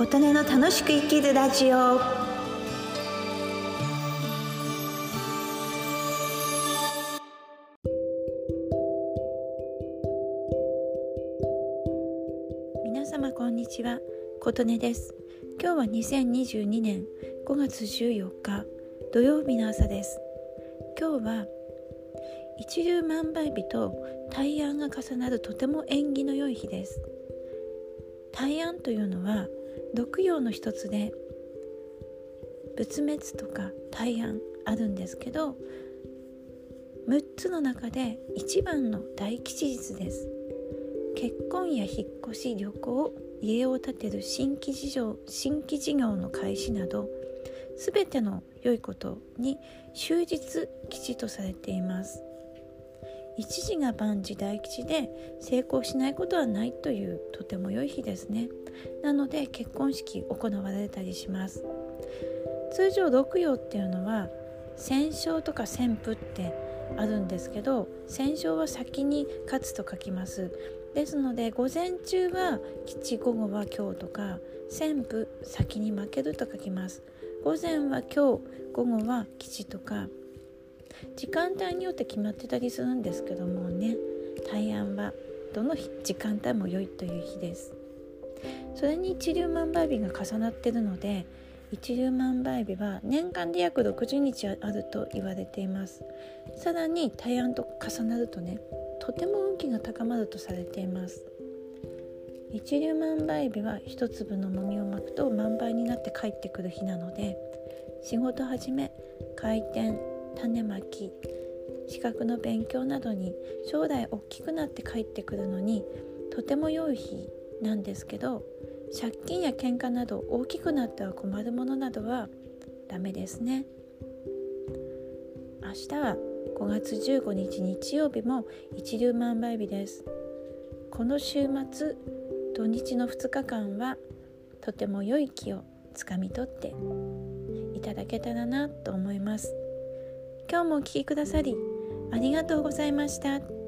琴音の楽しく生きるラジオ。皆様こんにちは。琴音です。今日は2022年5月14日土曜日の朝です。今日は一粒万倍日と大安が重なるとても縁起の良い日です。大安というのは毒陽の一つで仏滅とか大安あるんですけど6つの中で一番の大吉日です。結婚や引っ越し旅行家を建てる新規事業新規事業の開始など全ての良いことに終日吉とされています。一時が万事大吉で成功しないことはないというとても良い日ですね。なので結婚式行われたりします。通常六葉っていうのは戦勝とか旋風ってあるんですけど戦勝は先に勝つと書きます。ですので午前中は吉午後は今日とか旋風先に負けると書きます。午前は今日午後は吉とか時間帯によって決まってたりするんですけどもね。大安はどの時間帯も良いという日です。それに一粒万倍日が重なってるので一粒万倍日は年間で約60日あると言われています。さらに大安と重なるとねとても運気が高まるとされています。一粒万倍日は一粒のもみをまくと万倍になって帰ってくる日なので仕事始め開店種まき資格の勉強などに将来大きくなって帰ってくるのにとても良い日なんですけど借金や喧嘩など大きくなっては困るものなどはダメですね。明日は5月15日日曜日も一粒万倍日です。この週末土日の2日間はとても良い気をつかみ取っていただけたらなと思います。今日もお聴きくださりありがとうございました。